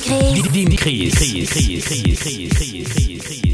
Chris. Dim Chris. Chris. Chris. Chris. Chris. Chris. Chris.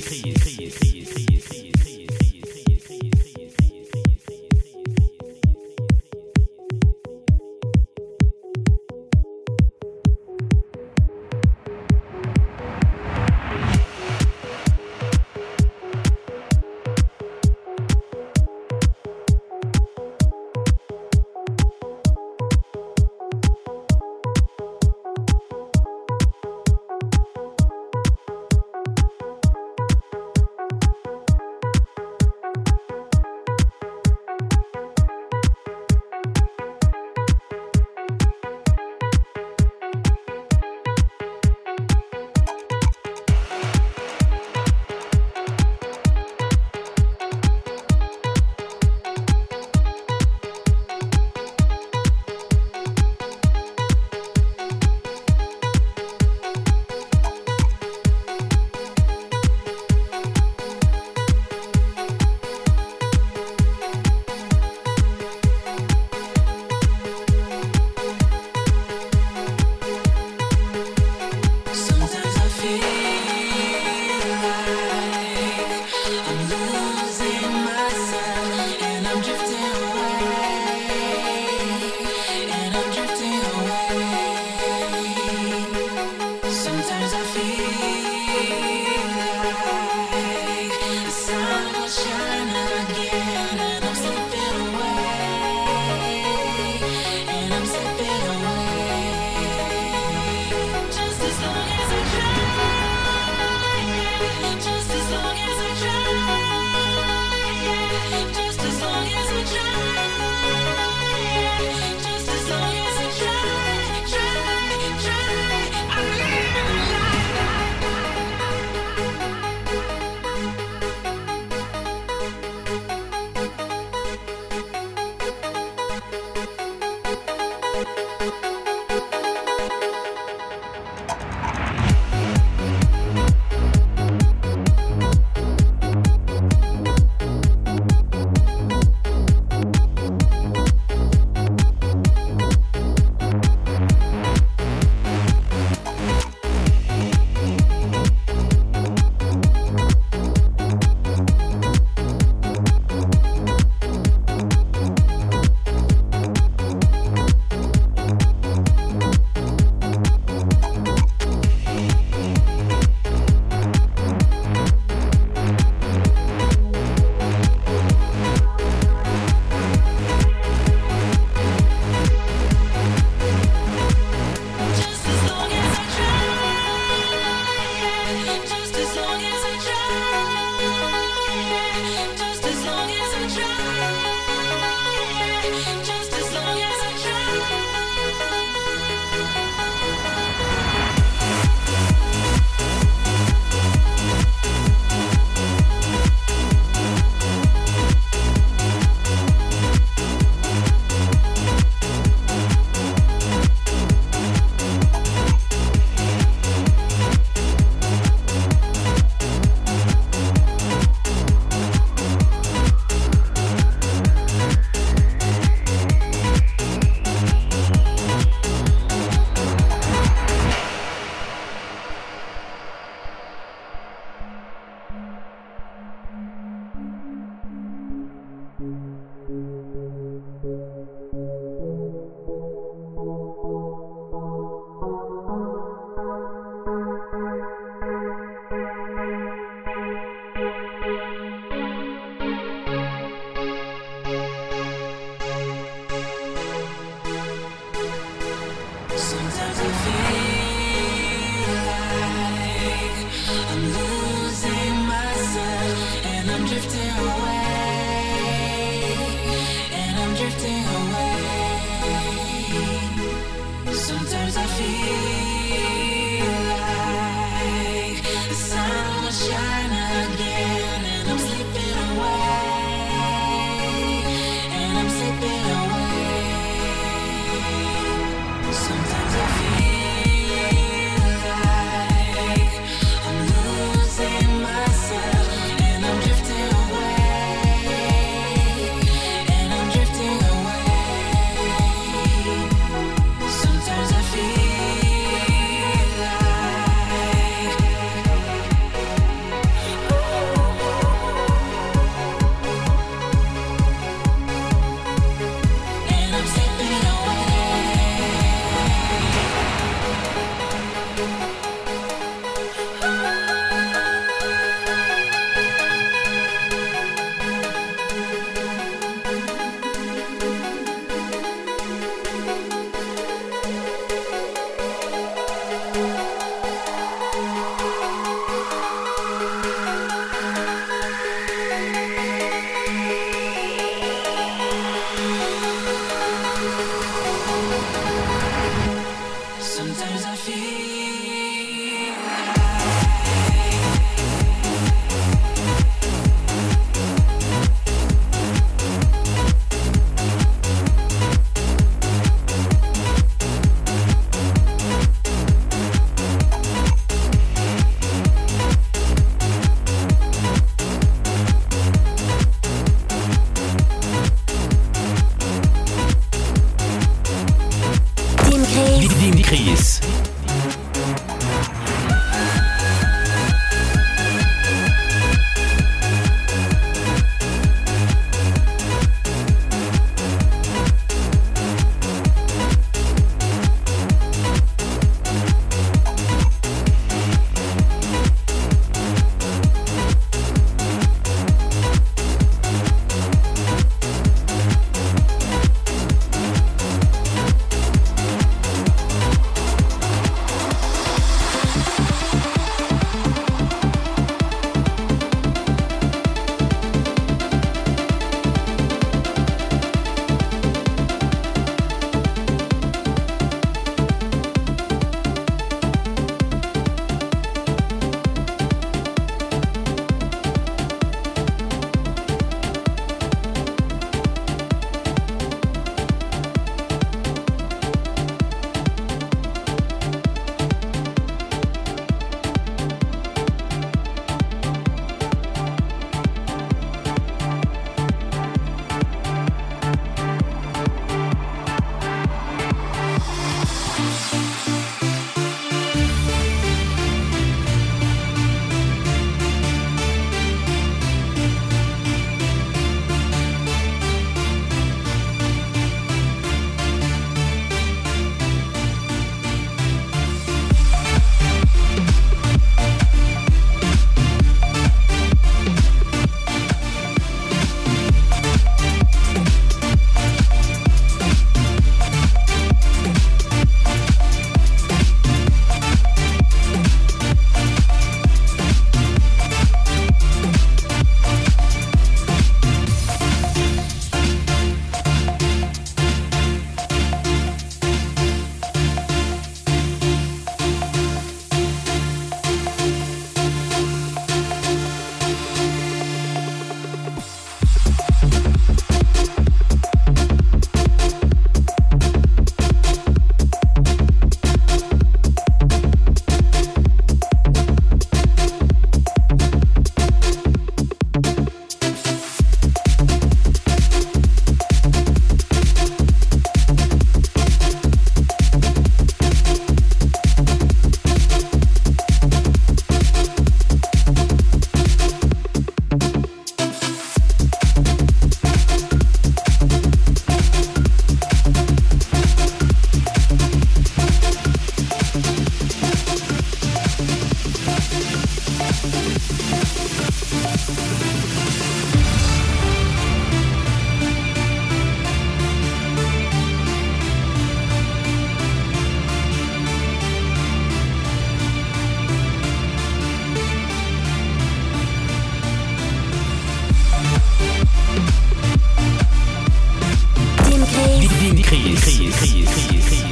可以可以可以可以可以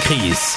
Chris.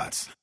Wear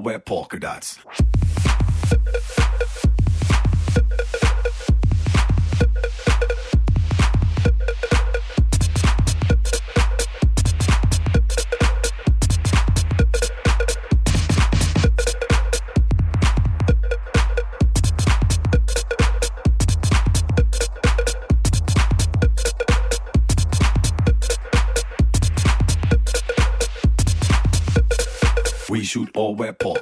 all wear polka dots. whipple.